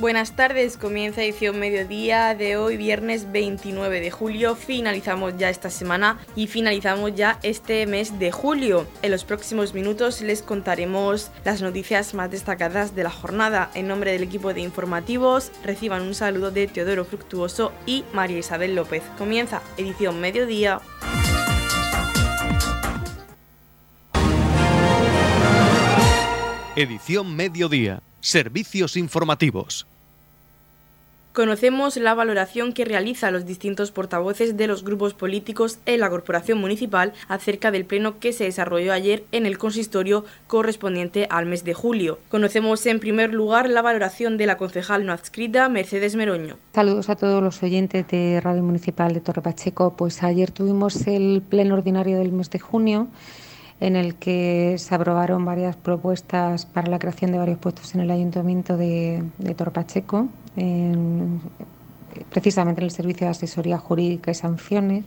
Buenas tardes, comienza edición mediodía de hoy, viernes 29 de julio. Finalizamos ya esta semana y finalizamos ya este mes de julio. En los próximos minutos les contaremos las noticias más destacadas de la jornada. En nombre del equipo de informativos, reciban un saludo de Teodoro Fructuoso y María Isabel López. Comienza edición mediodía. Edición mediodía. Servicios informativos. Conocemos la valoración que realizan los distintos portavoces de los grupos políticos en la Corporación Municipal acerca del pleno que se desarrolló ayer en el consistorio correspondiente al mes de julio. Conocemos en primer lugar la valoración de la concejal no adscrita Mercedes Meroño. Saludos a todos los oyentes de Radio Municipal de Torre Pacheco. Pues ayer tuvimos el pleno ordinario del mes de junio en el que se aprobaron varias propuestas para la creación de varios puestos en el Ayuntamiento de, de Torpacheco, precisamente en el Servicio de Asesoría Jurídica y Sanciones.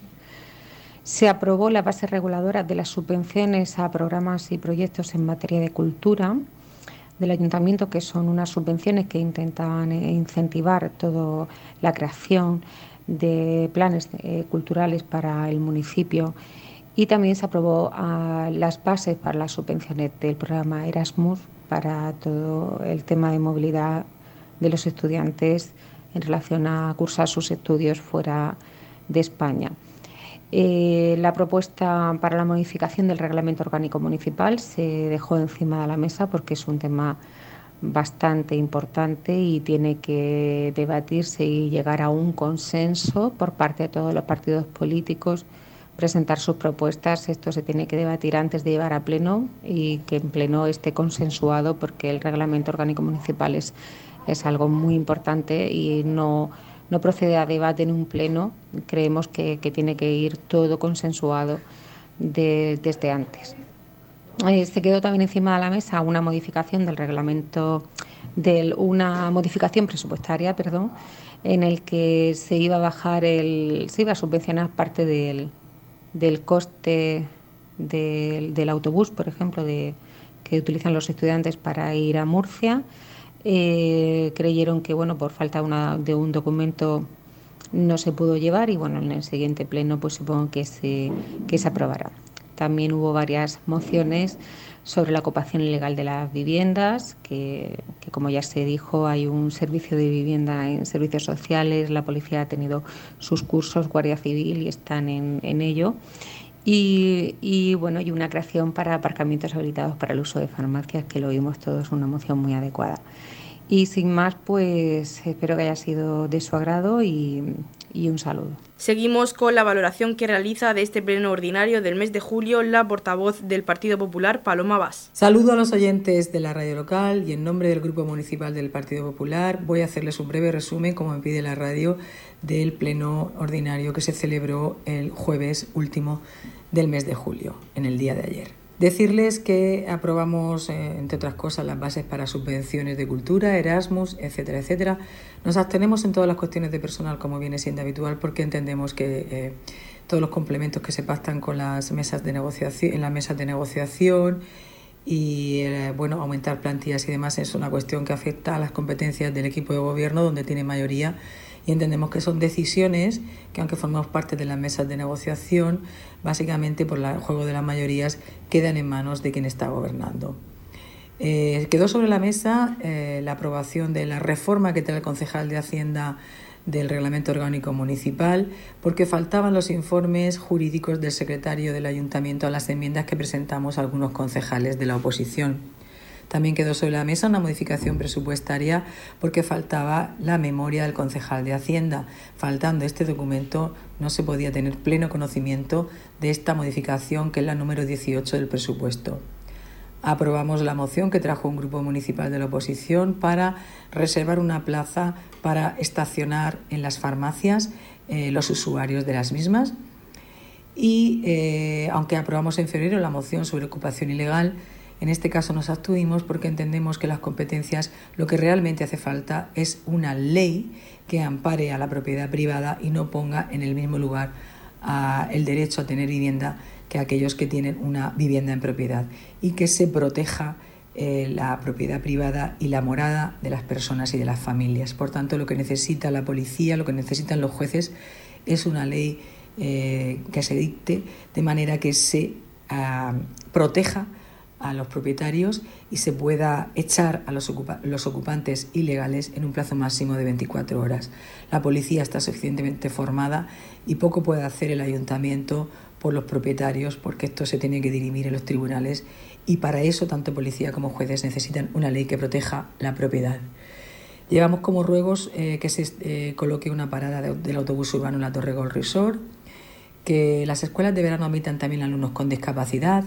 Se aprobó la base reguladora de las subvenciones a programas y proyectos en materia de cultura del ayuntamiento, que son unas subvenciones que intentan eh, incentivar toda la creación de planes eh, culturales para el municipio y también se aprobó ah, las bases para las subvenciones del programa Erasmus para todo el tema de movilidad de los estudiantes en relación a cursar sus estudios fuera de España. Eh, la propuesta para la modificación del reglamento orgánico municipal se dejó encima de la mesa porque es un tema bastante importante y tiene que debatirse y llegar a un consenso por parte de todos los partidos políticos presentar sus propuestas. Esto se tiene que debatir antes de llevar a pleno y que en pleno esté consensuado porque el reglamento orgánico municipal es, es algo muy importante y no, no procede a debate en un pleno. Creemos que, tiene que ir todo consensuado desde antes. Eh, se quedó también encima de la mesa una modificación del reglamento, de una modificación presupuestaria, perdón, en el que se iba a bajar el, se iba a subvencionar parte del, del coste del, autobús, por ejemplo, de, que utilizan los estudiantes para ir a Murcia. Eh, creyeron que, bueno, por falta de un documento no se pudo llevar y, bueno, en el siguiente pleno, pues supongo que se, que se aprobará. También hubo varias mociones sobre la ocupación ilegal de las viviendas, que, como ya se dijo hay un servicio de vivienda en servicios sociales, la policía ha tenido sus cursos, Guardia Civil y están en, en ello. Y, y, bueno, y una creación para aparcamientos habilitados para el uso de farmacias, que lo vimos todos, una moción muy adecuada. Y sin más, pues espero que haya sido de su agrado y, un saludo. Seguimos con la valoración que realiza de este pleno ordinario del mes de julio la portavoz del Partido Popular, Paloma Vaz. Saludo a los oyentes de la radio local y en nombre del Grupo Municipal del Partido Popular voy a hacerles un breve resumen, como me pide la radio, del pleno ordinario que se celebró el jueves último del mes de julio, en el día de ayer. Decirles que aprobamos, eh, entre otras cosas, las bases para subvenciones de cultura, Erasmus, etcétera, etcétera. Nos abstenemos en todas las cuestiones de personal, como viene siendo habitual, porque entendemos que eh, todos los complementos que se pactan con las mesas de negociación, en las mesas de negociación y eh, bueno, aumentar plantillas y demás es una cuestión que afecta a las competencias del equipo de gobierno, donde tiene mayoría y entendemos que son decisiones que aunque formamos parte de las mesas de negociación, básicamente por el juego de las mayorías quedan en manos de quien está gobernando. Eh, quedó sobre la mesa eh, la aprobación de la reforma que trae el concejal de Hacienda del Reglamento Orgánico Municipal, porque faltaban los informes jurídicos del secretario del Ayuntamiento a las enmiendas que presentamos algunos concejales de la oposición. También quedó sobre la mesa una modificación presupuestaria porque faltaba la memoria del concejal de Hacienda. Faltando este documento no se podía tener pleno conocimiento de esta modificación que es la número 18 del presupuesto. Aprobamos la moción que trajo un grupo municipal de la oposición para reservar una plaza para estacionar en las farmacias eh, los usuarios de las mismas. Y eh, aunque aprobamos en febrero la moción sobre ocupación ilegal, en este caso nos abstuvimos porque entendemos que las competencias lo que realmente hace falta es una ley que ampare a la propiedad privada y no ponga en el mismo lugar el derecho a tener vivienda que aquellos que tienen una vivienda en propiedad y que se proteja eh, la propiedad privada y la morada de las personas y de las familias. Por tanto, lo que necesita la policía, lo que necesitan los jueces es una ley eh, que se dicte de manera que se ah, proteja a los propietarios y se pueda echar a los, ocupantes ilegales en un plazo máximo de 24 horas. La policía está suficientemente formada y poco puede hacer el ayuntamiento por los propietarios porque esto se tiene que dirimir en los tribunales y para eso tanto policía como jueces necesitan una ley que proteja la propiedad. Llevamos como ruegos eh, que se eh, coloque una parada del autobús urbano en la Torre Gold Resort, que las escuelas de verano admitan también alumnos con discapacidad,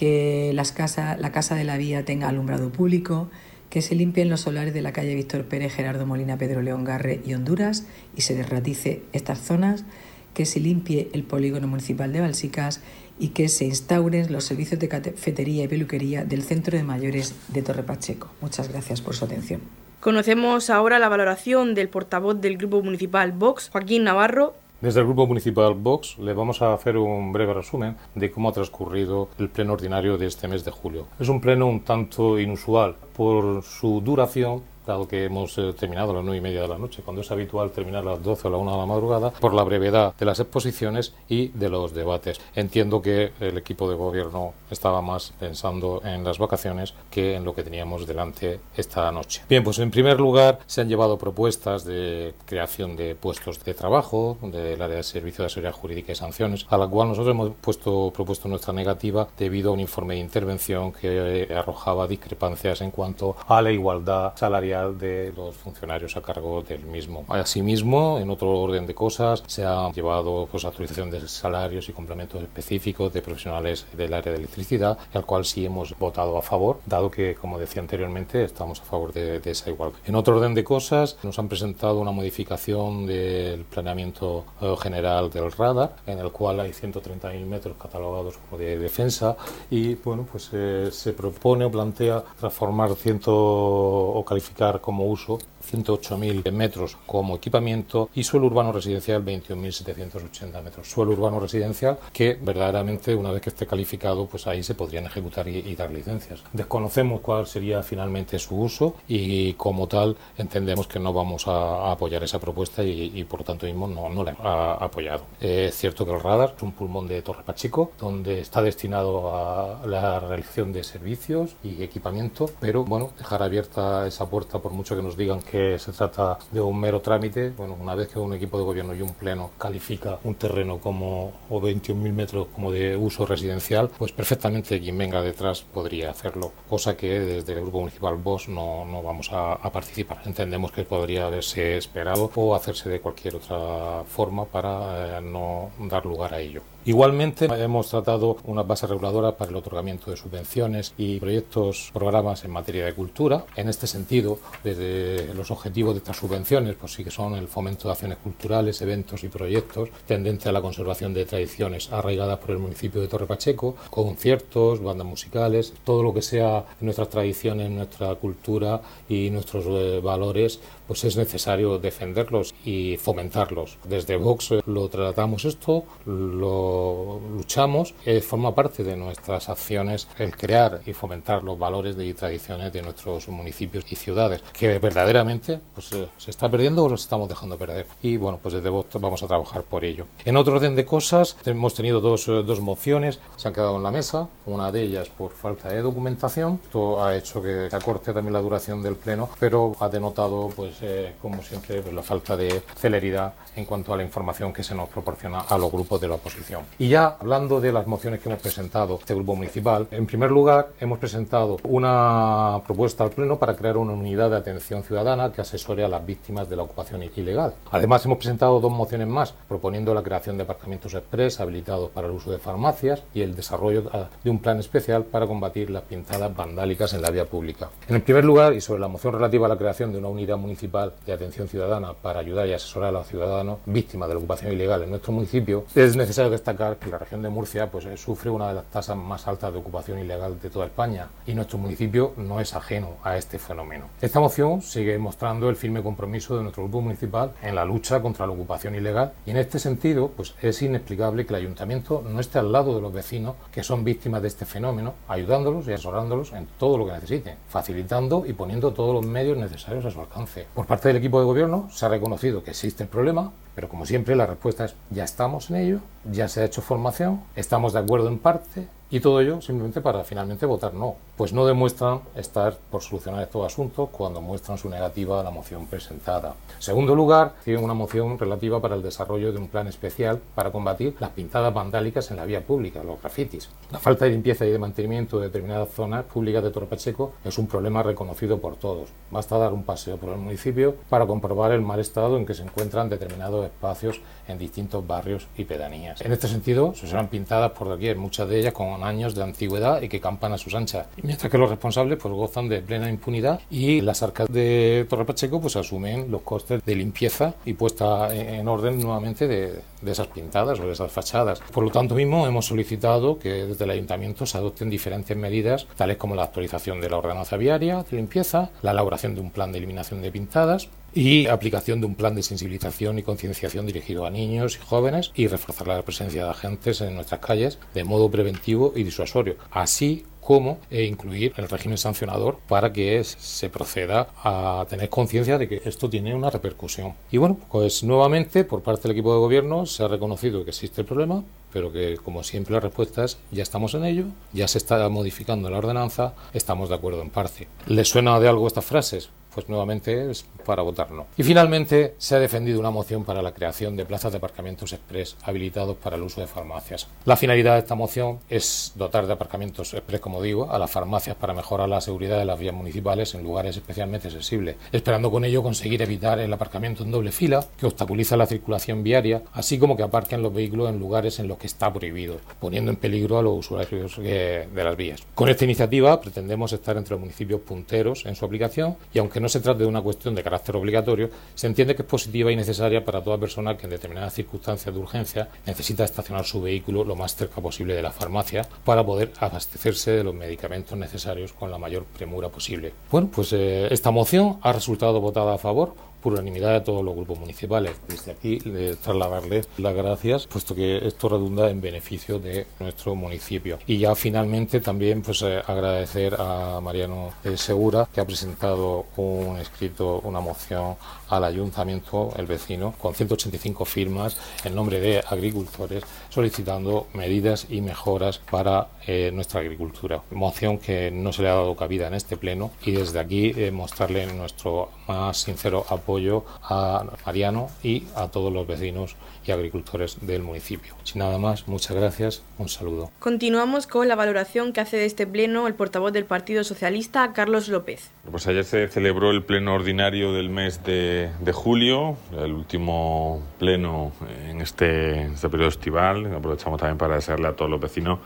que las la Casa de la Vía tenga alumbrado público, que se limpien los solares de la calle Víctor Pérez, Gerardo Molina, Pedro León Garre y Honduras y se derratice estas zonas, que se limpie el polígono municipal de Balsicas y que se instauren los servicios de cafetería y peluquería del Centro de Mayores de Torre Pacheco. Muchas gracias por su atención. Conocemos ahora la valoración del portavoz del Grupo Municipal Vox, Joaquín Navarro, desde el Grupo Municipal Vox le vamos a hacer un breve resumen de cómo ha transcurrido el pleno ordinario de este mes de julio. Es un pleno un tanto inusual por su duración dado que hemos eh, terminado a las nueve y media de la noche, cuando es habitual terminar a las 12 o la 1 de la madrugada, por la brevedad de las exposiciones y de los debates. Entiendo que el equipo de gobierno estaba más pensando en las vacaciones que en lo que teníamos delante esta noche. Bien, pues en primer lugar se han llevado propuestas de creación de puestos de trabajo del área de servicio de seguridad jurídica y sanciones, a la cual nosotros hemos puesto, propuesto nuestra negativa debido a un informe de intervención que arrojaba discrepancias en cuanto a la igualdad salarial de los funcionarios a cargo del mismo. Asimismo, en otro orden de cosas, se ha llevado pues, actualización de salarios y complementos específicos de profesionales del área de electricidad, al cual sí hemos votado a favor, dado que, como decía anteriormente, estamos a favor de, esa igualdad. En otro orden de cosas, nos han presentado una modificación del planeamiento eh, general del radar, en el cual hay 130.000 metros catalogados como de defensa y, bueno, pues eh, se propone o plantea transformar ciento o calificar como uso 108.000 metros como equipamiento y suelo urbano residencial 21.780 metros. Suelo urbano residencial que verdaderamente una vez que esté calificado pues ahí se podrían ejecutar y, dar licencias. Desconocemos cuál sería finalmente su uso y como tal entendemos que no vamos a, apoyar esa propuesta y, por lo tanto mismo no, no la ha apoyado. Es cierto que el radar es un pulmón de Torre Pachico donde está destinado a la realización de servicios y equipamiento pero bueno dejar abierta esa puerta por mucho que nos digan que se trata de un mero trámite, bueno, una vez que un equipo de gobierno y un pleno califica un terreno como o 21.000 metros como de uso residencial, pues perfectamente quien venga detrás podría hacerlo, cosa que desde el Grupo Municipal BOS no, no vamos a, participar. Entendemos que podría haberse esperado o hacerse de cualquier otra forma para eh, no dar lugar a ello. Igualmente, hemos tratado una base reguladora para el otorgamiento de subvenciones y proyectos, programas en materia de cultura. En este sentido, desde los objetivos de estas subvenciones, pues sí que son el fomento de acciones culturales, eventos y proyectos tendentes a la conservación de tradiciones arraigadas por el municipio de Torre Pacheco, conciertos, bandas musicales, todo lo que sea nuestras tradiciones, nuestra cultura y nuestros eh, valores, pues es necesario defenderlos y fomentarlos. Desde Vox eh, lo tratamos esto, lo luchamos, eh, forma parte de nuestras acciones el crear y fomentar los valores y tradiciones de nuestros municipios y ciudades, que verdaderamente pues, eh, se está perdiendo o los estamos dejando perder. Y bueno, pues desde Vox vamos a trabajar por ello. En otro orden de cosas, hemos tenido dos, dos mociones, se han quedado en la mesa, una de ellas por falta de documentación, esto ha hecho que se acorte también la duración del pleno, pero ha denotado pues eh, como siempre, pues, la falta de celeridad en cuanto a la información que se nos proporciona a los grupos de la oposición. Y ya hablando de las mociones que hemos presentado, este grupo municipal, en primer lugar hemos presentado una propuesta al Pleno para crear una unidad de atención ciudadana que asesore a las víctimas de la ocupación ilegal. Además, hemos presentado dos mociones más proponiendo la creación de aparcamientos express habilitados para el uso de farmacias y el desarrollo ah, de un plan especial para combatir las pintadas vandálicas en la vía pública. En el primer lugar, y sobre la moción relativa a la creación de una unidad municipal de atención ciudadana para ayudar y asesorar a los ciudadanos víctimas de la ocupación ilegal en nuestro municipio, es necesario destacar que la región de Murcia pues, sufre una de las tasas más altas de ocupación ilegal de toda España y nuestro municipio no es ajeno a este fenómeno. Esta moción sigue mostrando el firme compromiso de nuestro grupo municipal en la lucha contra la ocupación ilegal y en este sentido pues, es inexplicable que el ayuntamiento no esté al lado de los vecinos que son víctimas de este fenómeno, ayudándolos y asesorándolos en todo lo que necesiten, facilitando y poniendo todos los medios necesarios a su alcance. Por parte del equipo de gobierno se ha reconocido que existe el problema, pero como siempre la respuesta es ya estamos en ello, ya se ha hecho formación, estamos de acuerdo en parte y todo ello simplemente para finalmente votar no, pues no demuestran estar por solucionar estos asuntos cuando muestran su negativa a la moción presentada. segundo lugar, tienen una moción relativa para el desarrollo de un plan especial para combatir las pintadas vandálicas en la vía pública, los grafitis. La falta de limpieza y de mantenimiento de determinadas zonas públicas de Torrepacheco es un problema reconocido por todos. Basta dar un paseo por el municipio para comprobar el mal estado en que se encuentran determinados espacios en distintos barrios y pedanías. En este sentido, se serán pintadas por doquier, muchas de ellas con años de antigüedad y que campan a sus anchas, mientras que los responsables pues gozan de plena impunidad y las arcas de Torre Pacheco pues asumen los costes de limpieza y puesta en orden nuevamente de, de esas pintadas o de esas fachadas. Por lo tanto mismo hemos solicitado que desde el ayuntamiento se adopten diferentes medidas, tales como la actualización de la ordenanza viaria de limpieza, la elaboración de un plan de eliminación de pintadas, y aplicación de un plan de sensibilización y concienciación dirigido a niños y jóvenes y reforzar la presencia de agentes en nuestras calles de modo preventivo y disuasorio, así como e incluir el régimen sancionador para que se proceda a tener conciencia de que esto tiene una repercusión. Y bueno, pues nuevamente por parte del equipo de gobierno se ha reconocido que existe el problema, pero que como siempre la respuesta es ya estamos en ello, ya se está modificando la ordenanza, estamos de acuerdo en parte. ¿Les suena de algo estas frases? Pues nuevamente es para votar no. Y finalmente se ha defendido una moción para la creación de plazas de aparcamientos express habilitados para el uso de farmacias. La finalidad de esta moción es dotar de aparcamientos express, como digo, a las farmacias para mejorar la seguridad de las vías municipales en lugares especialmente sensibles, esperando con ello conseguir evitar el aparcamiento en doble fila que obstaculiza la circulación viaria, así como que aparquen los vehículos en lugares en los que está prohibido, poniendo en peligro a los usuarios de las vías. Con esta iniciativa pretendemos estar entre los municipios punteros en su aplicación y aunque no se trata de una cuestión de carácter obligatorio, se entiende que es positiva y necesaria para toda persona que en determinadas circunstancias de urgencia necesita estacionar su vehículo lo más cerca posible de la farmacia para poder abastecerse de los medicamentos necesarios con la mayor premura posible. Bueno, pues eh, esta moción ha resultado votada a favor por unanimidad de todos los grupos municipales. Desde aquí le trasladarles las gracias, puesto que esto redunda en beneficio de nuestro municipio. Y ya finalmente también pues eh, agradecer a Mariano Segura que ha presentado un escrito, una moción al ayuntamiento, el vecino, con 185 firmas en nombre de agricultores solicitando medidas y mejoras para eh, nuestra agricultura. Moción que no se le ha dado cabida en este pleno y desde aquí mostrarle nuestro más sincero apoyo a Mariano y a todos los vecinos y agricultores del municipio. Sin nada más, muchas gracias, un saludo. Continuamos con la valoración que hace de este pleno el portavoz del Partido Socialista, Carlos López. Pues ayer se celebró el pleno ordinario del mes de, julio, el último pleno en este, este periodo estival. Aprovechamos también para desearle a todos los vecinos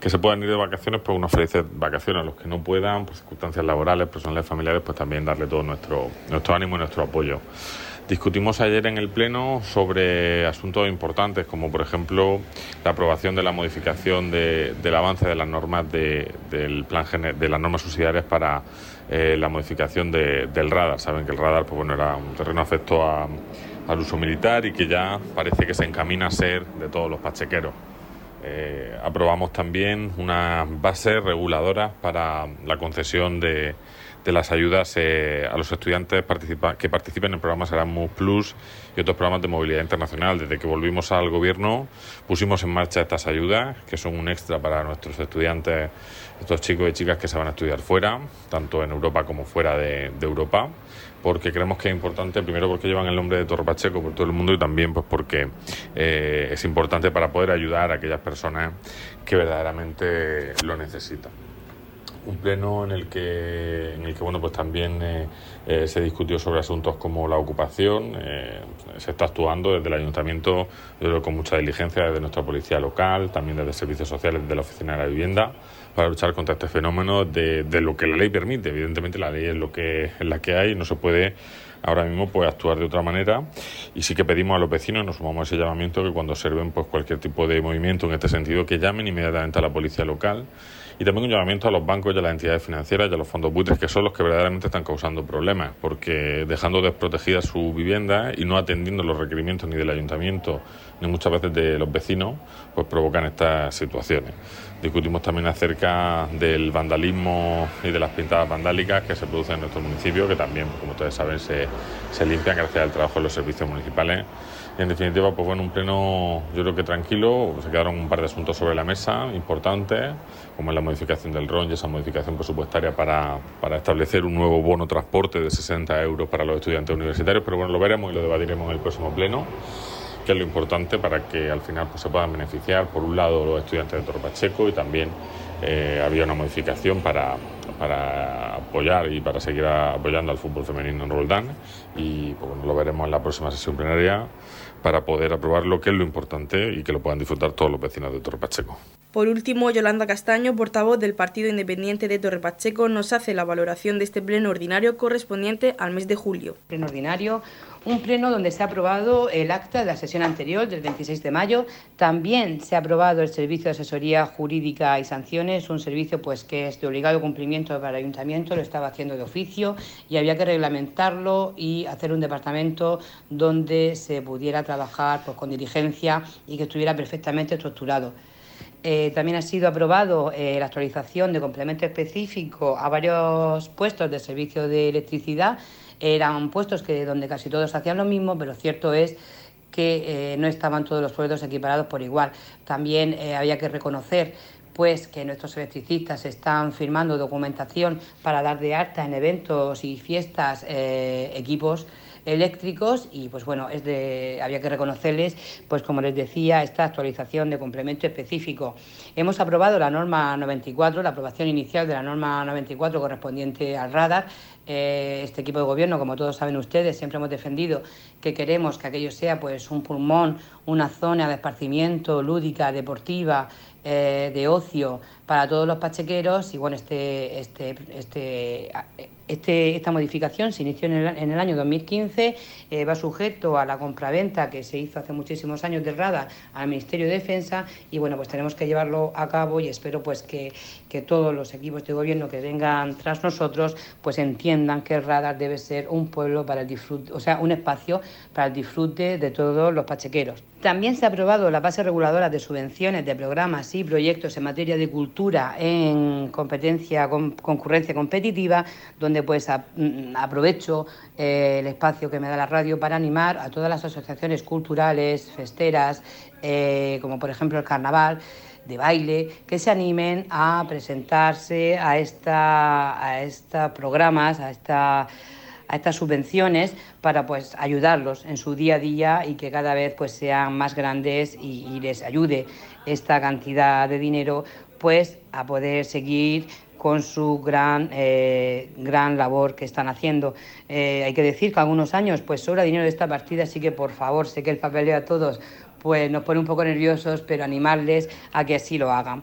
que se puedan ir de vacaciones, pues unas felices vacaciones. A los que no puedan, por circunstancias laborales, personales, familiares, pues también darle todo nuestro, nuestro ánimo y nuestro apoyo. Discutimos ayer en el Pleno sobre asuntos importantes, como por ejemplo la aprobación de la modificación del avance de las normas del plan de las normas subsidiarias para eh, la modificación del radar. Saben que el radar pues, bueno, era un terreno afecto al uso militar y que ya parece que se encamina a ser de todos los pachequeros. Eh, aprobamos también una base reguladora para la concesión de, las ayudas eh, a los estudiantes que participen en programas Erasmus Plus y otros programas de movilidad internacional. Desde que volvimos al gobierno pusimos en marcha estas ayudas, que son un extra para nuestros estudiantes, estos chicos y chicas que se van a estudiar fuera, tanto en Europa como fuera de Europa porque creemos que es importante, primero porque llevan el nombre de Torre Pacheco por todo el mundo y también pues porque eh, es importante para poder ayudar a aquellas personas que verdaderamente lo necesitan. Un pleno en el que, en el que bueno, pues también eh, eh, se discutió sobre asuntos como la ocupación. Eh, se está actuando desde el ayuntamiento, con mucha diligencia, desde nuestra policía local, también desde servicios sociales, desde la oficina de la vivienda, para luchar contra este fenómeno de, de lo que la ley permite. Evidentemente, la ley es lo que es la que hay, no se puede ahora mismo puede actuar de otra manera y sí que pedimos a los vecinos, nos sumamos a ese llamamiento, que cuando observen pues, cualquier tipo de movimiento en este sentido, que llamen inmediatamente a la policía local y también un llamamiento a los bancos y a las entidades financieras y a los fondos buitres, que son los que verdaderamente están causando problemas, porque dejando desprotegida su vivienda y no atendiendo los requerimientos ni del ayuntamiento ni muchas veces de los vecinos, pues provocan estas situaciones. Discutimos también acerca del vandalismo y de las pintadas vandálicas que se producen en nuestro municipio, que también, como ustedes saben, se, se limpian gracias al trabajo de los servicios municipales y en definitiva, pues bueno, un pleno yo creo que tranquilo, se quedaron un par de asuntos sobre la mesa importantes, como es la modificación del RON y esa modificación presupuestaria para, para establecer un nuevo bono transporte de 60 euros para los estudiantes universitarios, pero bueno, lo veremos y lo debatiremos en el próximo pleno que es lo importante para que al final pues, se puedan beneficiar, por un lado, los estudiantes de Torre Pacheco y también eh, había una modificación para, para apoyar y para seguir apoyando al fútbol femenino en Roldán y pues, bueno, lo veremos en la próxima sesión plenaria para poder aprobar lo que es lo importante y que lo puedan disfrutar todos los vecinos de Torre Pacheco. Por último, Yolanda Castaño, portavoz del Partido Independiente de Torre Pacheco, nos hace la valoración de este pleno ordinario correspondiente al mes de julio. Pleno ordinario un pleno donde se ha aprobado el acta de la sesión anterior del 26 de mayo. También se ha aprobado el servicio de asesoría jurídica y sanciones, un servicio pues que es de obligado cumplimiento para el ayuntamiento, lo estaba haciendo de oficio y había que reglamentarlo y hacer un departamento donde se pudiera trabajar pues, con diligencia y que estuviera perfectamente estructurado. Eh, también ha sido aprobado eh, la actualización de complemento específico a varios puestos de servicio de electricidad eran puestos que donde casi todos hacían lo mismo, pero cierto es que eh, no estaban todos los puestos equiparados por igual. También eh, había que reconocer pues que nuestros electricistas están firmando documentación para dar de alta en eventos y fiestas eh, equipos eléctricos y pues bueno, es de, había que reconocerles, pues como les decía, esta actualización de complemento específico. Hemos aprobado la norma 94, la aprobación inicial de la norma 94 correspondiente al radar. Eh, este equipo de gobierno, como todos saben ustedes, siempre hemos defendido que queremos que aquello sea pues un pulmón, una zona de esparcimiento lúdica, deportiva, eh, de ocio para todos los pachequeros y bueno, este, este, este, este esta modificación se inició en el, en el año 2015, eh, va sujeto a la compraventa que se hizo hace muchísimos años de RADA al Ministerio de Defensa y bueno, pues tenemos que llevarlo a cabo y espero pues que, que todos los equipos de gobierno que vengan tras nosotros pues entiendan que el radar debe ser un pueblo para el disfrute, o sea, un espacio para el disfrute de todos los pachequeros. También se ha aprobado la base reguladora de subvenciones de programas y proyectos en materia de cultura en competencia, con, concurrencia competitiva, donde pues mm, aprovecho eh, el espacio que me da la radio para animar a todas las asociaciones culturales, festeras, eh, como por ejemplo el carnaval de baile, que se animen a presentarse a esta, a estos programas, a esta a estas subvenciones para pues ayudarlos en su día a día y que cada vez pues sean más grandes y, les ayude esta cantidad de dinero pues a poder seguir con su gran, eh, gran labor que están haciendo. Eh, hay que decir que algunos años pues sobra dinero de esta partida, así que por favor, sé que el papeleo a todos pues nos pone un poco nerviosos, pero animarles a que así lo hagan.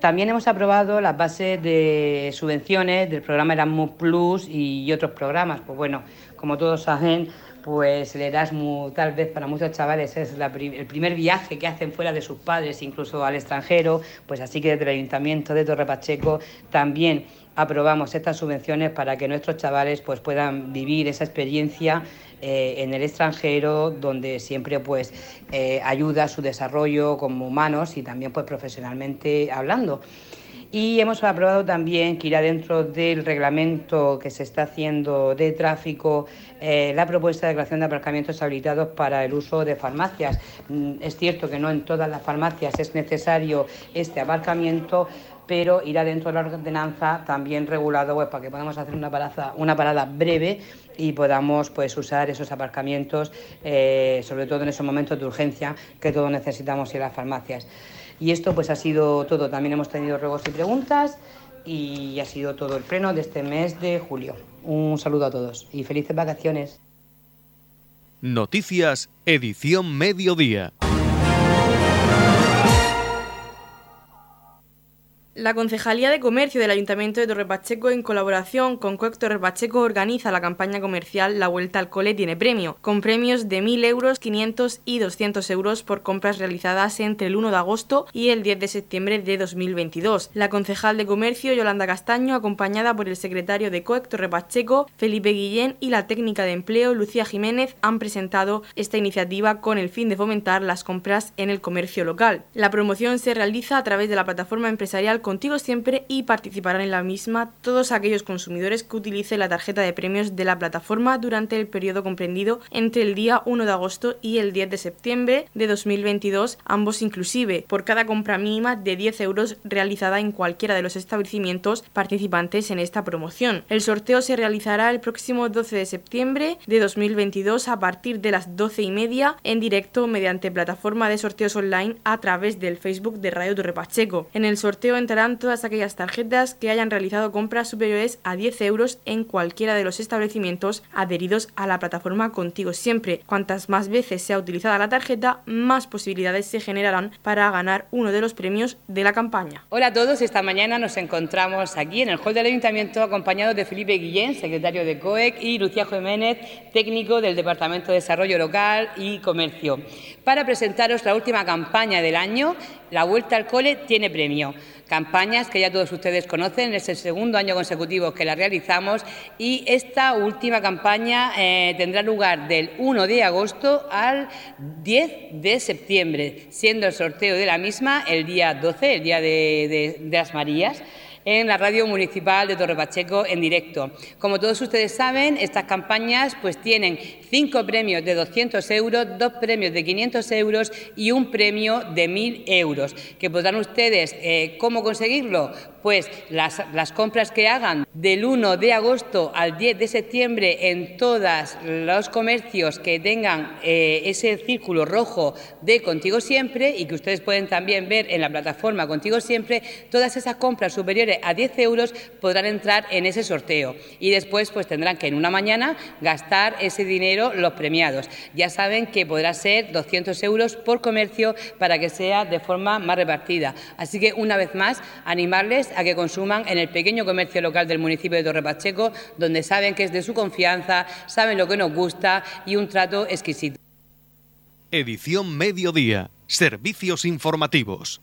También hemos aprobado las bases de subvenciones del programa Erasmus Plus y otros programas. Pues bueno, como todos saben, pues el Erasmus tal vez para muchos chavales es el primer viaje que hacen fuera de sus padres, incluso al extranjero, pues así que desde el Ayuntamiento de Torre Pacheco también aprobamos estas subvenciones para que nuestros chavales pues puedan vivir esa experiencia eh, en el extranjero, donde siempre pues eh, ayuda a su desarrollo como humanos y también pues profesionalmente hablando. Y hemos aprobado también que irá dentro del reglamento que se está haciendo de tráfico eh, la propuesta de creación de aparcamientos habilitados para el uso de farmacias. Mm, es cierto que no en todas las farmacias es necesario este aparcamiento, pero irá dentro de la ordenanza también regulado pues, para que podamos hacer una parada, breve y podamos pues, usar esos aparcamientos, eh, sobre todo en esos momentos de urgencia que todos necesitamos ir las farmacias. Y esto pues ha sido todo. También hemos tenido ruegos y preguntas y ha sido todo el pleno de este mes de julio. Un saludo a todos y felices vacaciones. Noticias, edición mediodía. La Concejalía de Comercio del Ayuntamiento de Torre Pacheco, en colaboración con COEC Torre Pacheco, organiza la campaña comercial La Vuelta al Cole tiene premio, con premios de 1.000 euros, 500 y 200 euros por compras realizadas entre el 1 de agosto y el 10 de septiembre de 2022. La concejal de Comercio, Yolanda Castaño, acompañada por el secretario de COEC Torre Pacheco, Felipe Guillén, y la técnica de empleo, Lucía Jiménez, han presentado esta iniciativa con el fin de fomentar las compras en el comercio local. La promoción se realiza a través de la plataforma empresarial contigo siempre y participarán en la misma todos aquellos consumidores que utilicen la tarjeta de premios de la plataforma durante el periodo comprendido entre el día 1 de agosto y el 10 de septiembre de 2022, ambos inclusive, por cada compra mínima de 10 euros realizada en cualquiera de los establecimientos participantes en esta promoción. El sorteo se realizará el próximo 12 de septiembre de 2022 a partir de las 12 y media en directo mediante plataforma de sorteos online a través del Facebook de Radio Torre Pacheco. En el sorteo todas aquellas tarjetas que hayan realizado compras superiores a 10 euros en cualquiera de los establecimientos adheridos a la plataforma Contigo Siempre. Cuantas más veces sea utilizada la tarjeta, más posibilidades se generarán para ganar uno de los premios de la campaña. Hola a todos, esta mañana nos encontramos aquí en el hall del Ayuntamiento acompañados de Felipe Guillén, secretario de COEC, y Lucía Jiménez, técnico del Departamento de Desarrollo Local y Comercio, para presentaros la última campaña del año, La Vuelta al Cole tiene premio campañas que ya todos ustedes conocen, es el segundo año consecutivo que la realizamos y esta última campaña eh, tendrá lugar del 1 de agosto al 10 de septiembre, siendo el sorteo de la misma el día 12, el día de las Marías en la radio municipal de Torre Pacheco en directo. Como todos ustedes saben, estas campañas pues tienen cinco premios de 200 euros, dos premios de 500 euros y un premio de 1.000 euros. Que podrán ustedes, eh, ¿cómo conseguirlo? Pues las, compras que hagan del 1 de agosto al 10 de septiembre en todos los comercios que tengan eh, ese círculo rojo de Contigo Siempre y que ustedes pueden también ver en la plataforma Contigo Siempre, todas esas compras superiores a 10 euros podrán entrar en ese sorteo y después pues tendrán que en una mañana gastar ese dinero los premiados. Ya saben que podrá ser 200 euros por comercio para que sea de forma más repartida. Así que una vez más animarles a que consuman en el pequeño comercio local del municipio de Torre Pacheco, donde saben que es de su confianza, saben lo que nos gusta y un trato exquisito. Edición Mediodía. Servicios informativos.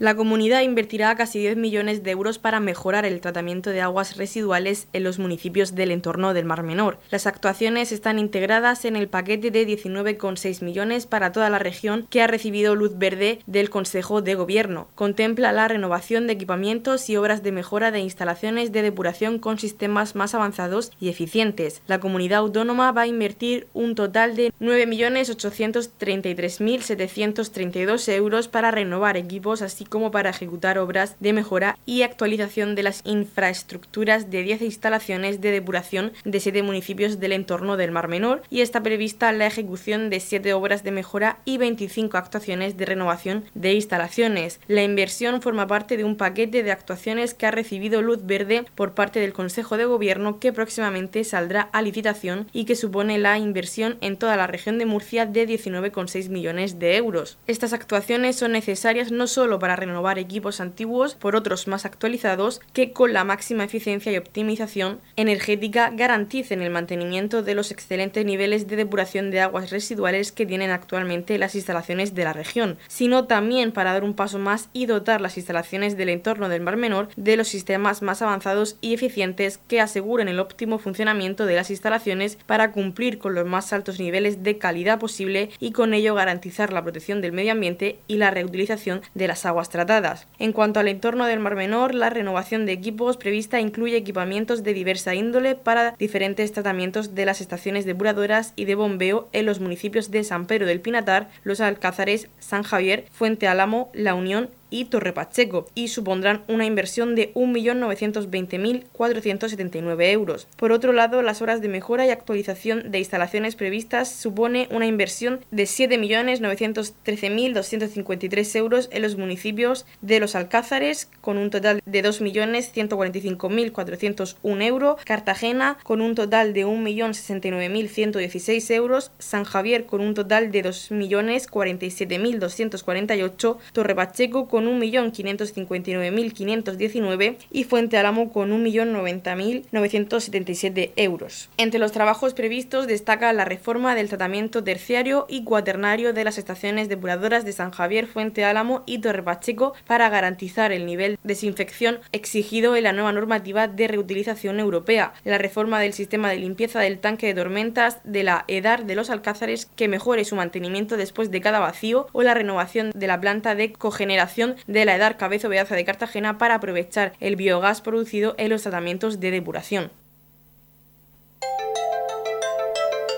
La comunidad invertirá casi 10 millones de euros para mejorar el tratamiento de aguas residuales en los municipios del entorno del Mar Menor. Las actuaciones están integradas en el paquete de 19,6 millones para toda la región que ha recibido luz verde del Consejo de Gobierno. Contempla la renovación de equipamientos y obras de mejora de instalaciones de depuración con sistemas más avanzados y eficientes. La comunidad autónoma va a invertir un total de 9.833.732 euros para renovar equipos así como para ejecutar obras de mejora y actualización de las infraestructuras de 10 instalaciones de depuración de 7 municipios del entorno del Mar Menor y está prevista la ejecución de 7 obras de mejora y 25 actuaciones de renovación de instalaciones. La inversión forma parte de un paquete de actuaciones que ha recibido luz verde por parte del Consejo de Gobierno que próximamente saldrá a licitación y que supone la inversión en toda la región de Murcia de 19,6 millones de euros. Estas actuaciones son necesarias no solo para renovar equipos antiguos por otros más actualizados que con la máxima eficiencia y optimización energética garanticen el mantenimiento de los excelentes niveles de depuración de aguas residuales que tienen actualmente las instalaciones de la región, sino también para dar un paso más y dotar las instalaciones del entorno del Mar Menor de los sistemas más avanzados y eficientes que aseguren el óptimo funcionamiento de las instalaciones para cumplir con los más altos niveles de calidad posible y con ello garantizar la protección del medio ambiente y la reutilización de las aguas tratadas. En cuanto al entorno del Mar Menor, la renovación de equipos prevista incluye equipamientos de diversa índole para diferentes tratamientos de las estaciones depuradoras y de bombeo en los municipios de San Pedro del Pinatar, Los Alcázares, San Javier, Fuente Álamo, La Unión y Torre Pacheco y supondrán una inversión de 1.920.479 euros. Por otro lado, las horas de mejora y actualización de instalaciones previstas supone una inversión de 7.913.253 euros en los municipios de Los Alcázares con un total de 2.145.401 euros, Cartagena con un total de 1.069.116 euros, San Javier con un total de 2.047.248, Torre Pacheco con con 1.559.519 y Fuente Álamo con 1.090.977 euros. Entre los trabajos previstos destaca la reforma del tratamiento terciario y cuaternario de las estaciones depuradoras de San Javier, Fuente Álamo y Torre Pacheco para garantizar el nivel de desinfección exigido en la nueva normativa de reutilización europea, la reforma del sistema de limpieza del tanque de tormentas de la EDAR de los Alcázares que mejore su mantenimiento después de cada vacío o la renovación de la planta de cogeneración de la Edar Cabezo Beaza de Cartagena para aprovechar el biogás producido en los tratamientos de depuración.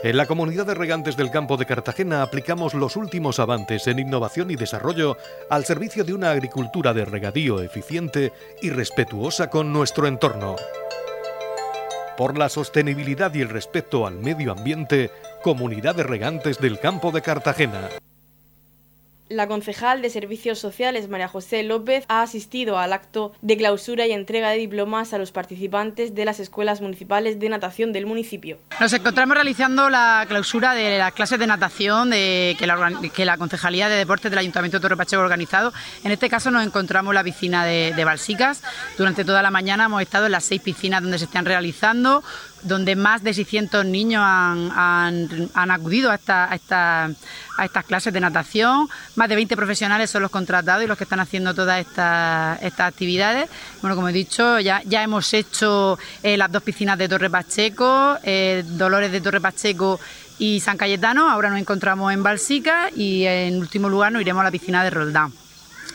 En la comunidad de regantes del campo de Cartagena aplicamos los últimos avances en innovación y desarrollo al servicio de una agricultura de regadío eficiente y respetuosa con nuestro entorno. Por la sostenibilidad y el respeto al medio ambiente, Comunidad de Regantes del Campo de Cartagena. La concejal de Servicios Sociales, María José López, ha asistido al acto de clausura y entrega de diplomas a los participantes de las escuelas municipales de natación del municipio. Nos encontramos realizando la clausura de las clases de natación de, que, la, Concejalía de Deportes del Ayuntamiento de Torre Pacheco ha organizado. En este caso nos encontramos en la piscina de, de Balsicas. Durante toda la mañana hemos estado en las seis piscinas donde se están realizando donde más de 600 niños han, acudido a, a, estas clases de natación. Más de 20 profesionales son los contratados y los que están haciendo todas estas, actividades. Bueno, como he dicho, ya, ya hemos hecho eh, las dos piscinas de Torre Pacheco, eh, Dolores de Torre Pacheco y San Cayetano. Ahora nos encontramos en Balsica y en último lugar nos iremos a la piscina de Roldán.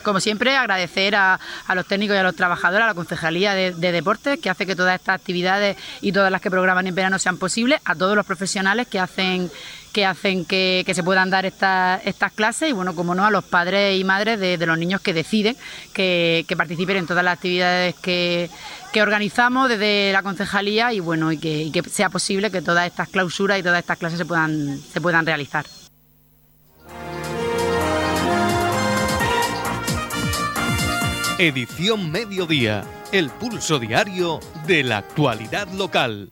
Como siempre, agradecer a, los técnicos y a los trabajadores, a la Concejalía de, Deportes, que hace que todas estas actividades y todas las que programan en verano sean posibles, a todos los profesionales que hacen que hacen que, se puedan dar estas clases y bueno, como no, a los padres y madres de, los niños que deciden que, participen en todas las actividades que, organizamos desde la concejalía y bueno, que, y que sea posible que todas estas clausuras y todas estas clases se puedan, se puedan realizar. Edición Mediodía, el pulso diario de la actualidad local.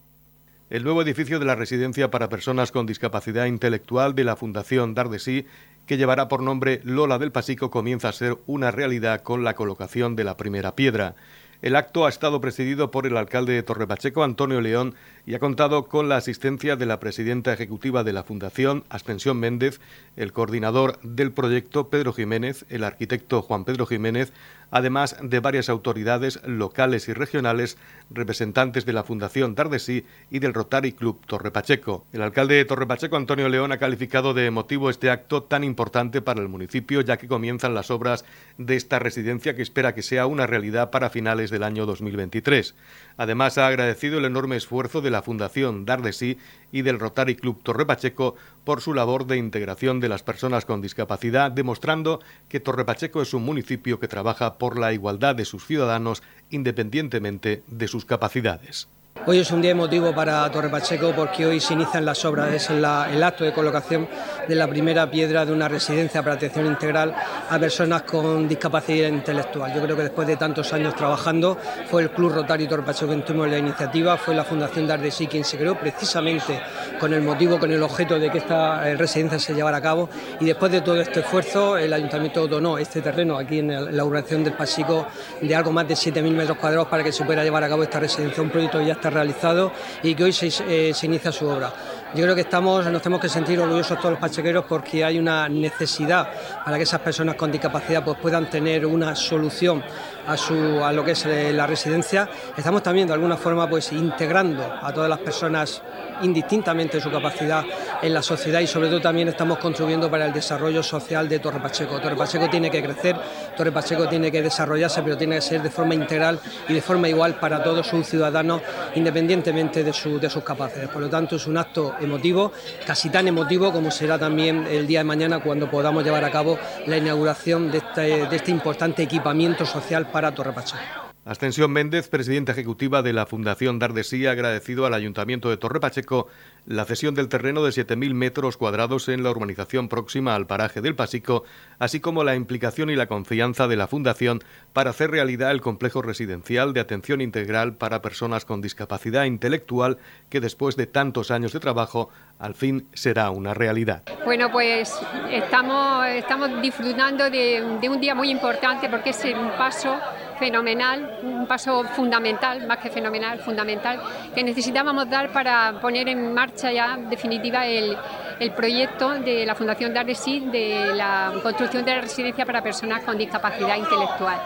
El nuevo edificio de la residencia para personas con discapacidad intelectual de la Fundación Dardesí, que llevará por nombre Lola del Pasico, comienza a ser una realidad con la colocación de la primera piedra. El acto ha estado presidido por el alcalde de Torrepacheco, Antonio León, y ha contado con la asistencia de la presidenta ejecutiva de la Fundación, Aspensión Méndez, el coordinador del proyecto, Pedro Jiménez, el arquitecto Juan Pedro Jiménez, además de varias autoridades locales y regionales, representantes de la Fundación Dardesí y del Rotary Club Torre Pacheco. El alcalde de Torre Pacheco, Antonio León, ha calificado de emotivo este acto tan importante para el municipio, ya que comienzan las obras de esta residencia que espera que sea una realidad para finales del año 2023. Además, ha agradecido el enorme esfuerzo de la Fundación Dardesí y del Rotary Club Torre Pacheco por su labor de integración de las personas con discapacidad, demostrando que Torre Pacheco es un municipio que trabaja por la igualdad de sus ciudadanos independientemente de sus capacidades. Hoy es un día emotivo para Torre Pacheco porque hoy se inician las obras, es el acto de colocación de la primera piedra de una residencia para atención integral a personas con discapacidad intelectual. Yo creo que después de tantos años trabajando fue el Club Rotario Torre Pacheco quien tomó la iniciativa, fue la Fundación Dardesí quien se creó precisamente con el motivo, con el objeto de que esta eh, residencia se llevara a cabo y después de todo este esfuerzo el Ayuntamiento donó este terreno aquí en la urbanización del Pacheco de algo más de 7.000 metros cuadrados para que se pueda llevar a cabo esta residencia, un proyecto ya está realizado y que hoy se, eh, se inicia su obra. Yo creo que estamos, nos tenemos que sentir orgullosos todos los pachequeros porque hay una necesidad para que esas personas con discapacidad pues, puedan tener una solución a, su, a lo que es eh, la residencia. Estamos también de alguna forma pues, integrando a todas las personas indistintamente su capacidad en la sociedad y sobre todo también estamos contribuyendo para el desarrollo social de Torre Pacheco. Torre Pacheco tiene que crecer, Torre Pacheco tiene que desarrollarse, pero tiene que ser de forma integral y de forma igual para todos sus ciudadanos, independientemente de, de sus capacidades. Por lo tanto, es un acto emotivo, casi tan emotivo como será también el día de mañana cuando podamos llevar a cabo la inauguración de este, de este importante equipamiento social para Torre Pacheco. Ascensión Méndez, presidenta ejecutiva de la Fundación Dardesí, ha agradecido al Ayuntamiento de Torre Pacheco la cesión del terreno de 7.000 metros cuadrados en la urbanización próxima al paraje del Pasico, así como la implicación y la confianza de la Fundación para hacer realidad el complejo residencial de atención integral para personas con discapacidad intelectual que después de tantos años de trabajo al fin será una realidad. Bueno, pues estamos, disfrutando de un día muy importante porque es un paso fenomenal, un paso fundamental, más que fenomenal, fundamental, que necesitábamos dar para poner en marcha ya definitiva el, el proyecto de la Fundación Dardesí de la construcción de la residencia para personas con discapacidad intelectual.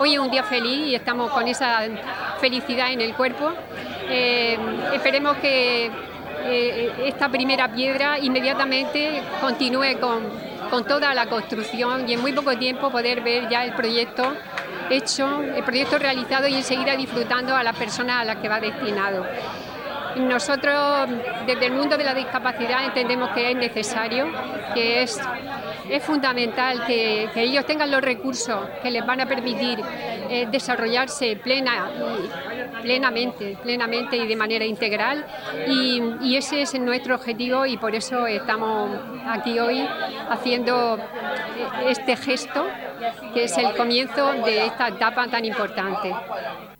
Hoy es un día feliz y estamos con esa felicidad en el cuerpo. Eh, esperemos que eh, esta primera piedra inmediatamente continúe con, con toda la construcción y en muy poco tiempo poder ver ya el proyecto hecho, el proyecto realizado y enseguida disfrutando a las personas a las que va destinado. Nosotros desde el mundo de la discapacidad entendemos que es necesario, que es, es fundamental que, ellos tengan los recursos que les van a permitir eh, desarrollarse plena, plenamente, plenamente y de manera integral. Y, y, ese es nuestro objetivo y por eso estamos aquí hoy haciendo este gesto que es el comienzo de esta etapa tan importante.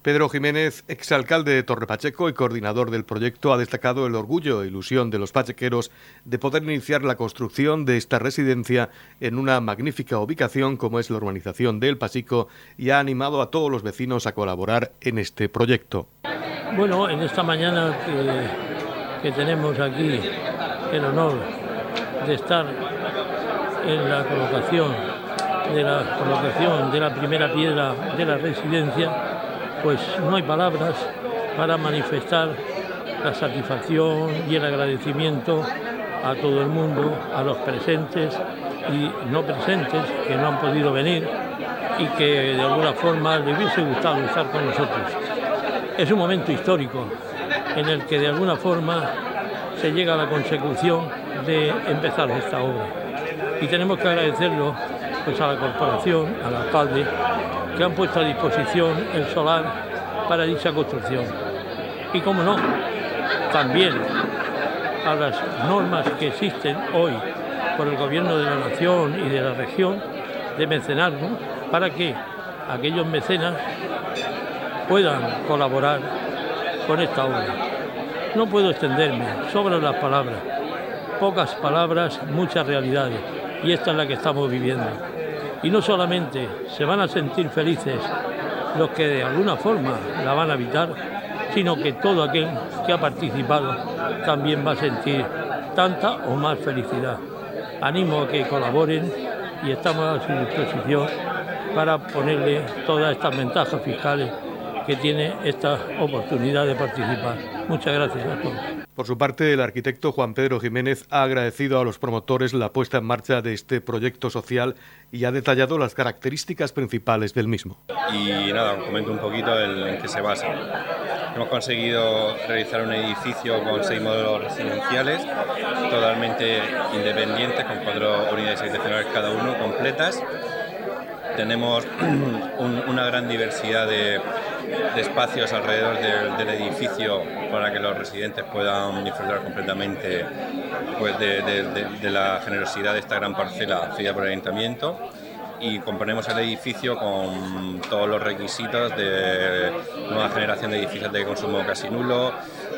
Pedro Jiménez, exalcalde de Torre Pacheco y coordinador del proyecto, ha destacado el orgullo e ilusión de los pachequeros de poder iniciar la construcción de esta residencia en una magnífica ubicación como es la urbanización del Pasico y ha animado a todos los vecinos a colaborar en este proyecto. Bueno, en esta mañana que, que tenemos aquí el honor de estar en la colocación de la colocación de la primera piedra de la residencia, pues no hay palabras para manifestar la satisfacción y el agradecimiento a todo el mundo, a los presentes y no presentes que no han podido venir y que de alguna forma les hubiese gustado estar con nosotros. Es un momento histórico en el que de alguna forma se llega a la consecución de empezar esta obra. Y tenemos que agradecerlo pues a la corporación, al alcalde, que han puesto a disposición el solar para dicha construcción. Y como no, también a las normas que existen hoy por el gobierno de la nación y de la región de mecenazgo para que aquellos mecenas puedan colaborar con esta obra. No puedo extenderme, sobran las palabras, pocas palabras, muchas realidades y esta es la que estamos viviendo. Y no solamente se van a sentir felices los que de alguna forma la van a habitar, sino que todo aquel que ha participado también va a sentir tanta o más felicidad. Animo a que colaboren y estamos a su disposición para ponerle todas estas ventajas fiscales que tiene esta oportunidad de participar. Muchas gracias a todos. Por su parte, el arquitecto Juan Pedro Jiménez ha agradecido a los promotores la puesta en marcha de este proyecto social y ha detallado las características principales del mismo. Y nada, os comento un poquito en qué se basa. Hemos conseguido realizar un edificio con seis modelos residenciales totalmente independientes, con cuatro unidades habitacionales cada uno completas tenemos una gran diversidad de, espacios alrededor del, edificio para que los residentes puedan disfrutar completamente pues, de, la generosidad de esta gran parcela cedida por el ayuntamiento y componemos el edificio con todos los requisitos de nueva generación de edificios de consumo casi nulo,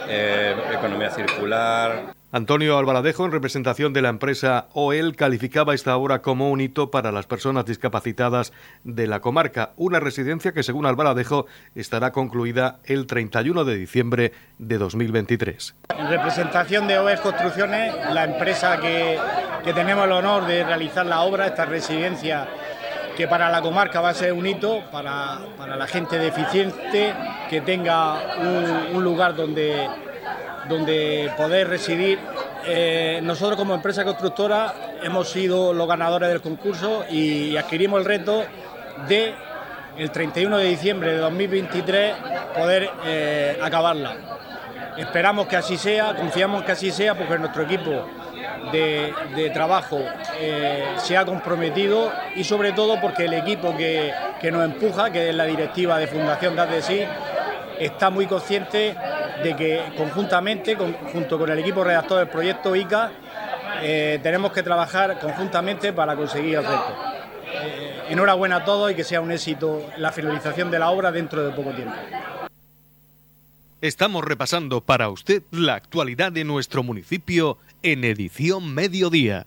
eh, economía circular. Antonio Albaladejo, en representación de la empresa OEL, calificaba esta obra como un hito para las personas discapacitadas de la comarca, una residencia que, según Albaladejo, estará concluida el 31 de diciembre de 2023. En representación de OEL Construcciones, la empresa que, tenemos el honor de realizar la obra, esta residencia que para la comarca va a ser un hito, para, la gente deficiente, que tenga un lugar donde donde poder residir. Eh, nosotros como empresa constructora hemos sido los ganadores del concurso y adquirimos el reto de el 31 de diciembre de 2023 poder eh, acabarla. Esperamos que así sea, confiamos que así sea porque nuestro equipo de, trabajo eh, se ha comprometido y sobre todo porque el equipo que, nos empuja, que es la directiva de Fundación sí está muy consciente de que conjuntamente, junto con el equipo redactor del proyecto ICA, eh, tenemos que trabajar conjuntamente para conseguir el reto. Eh, enhorabuena a todos y que sea un éxito la finalización de la obra dentro de poco tiempo. Estamos repasando para usted la actualidad de nuestro municipio en edición mediodía.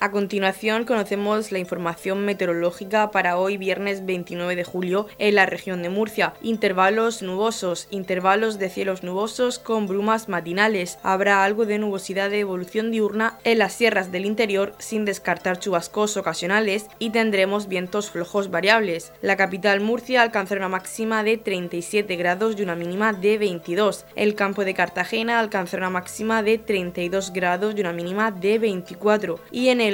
A continuación conocemos la información meteorológica para hoy viernes 29 de julio en la región de Murcia. Intervalos nubosos, intervalos de cielos nubosos con brumas matinales. Habrá algo de nubosidad de evolución diurna en las sierras del interior sin descartar chubascos ocasionales y tendremos vientos flojos variables. La capital Murcia alcanzará una máxima de 37 grados y una mínima de 22. El campo de Cartagena alcanzará una máxima de 32 grados y una mínima de 24. Y en el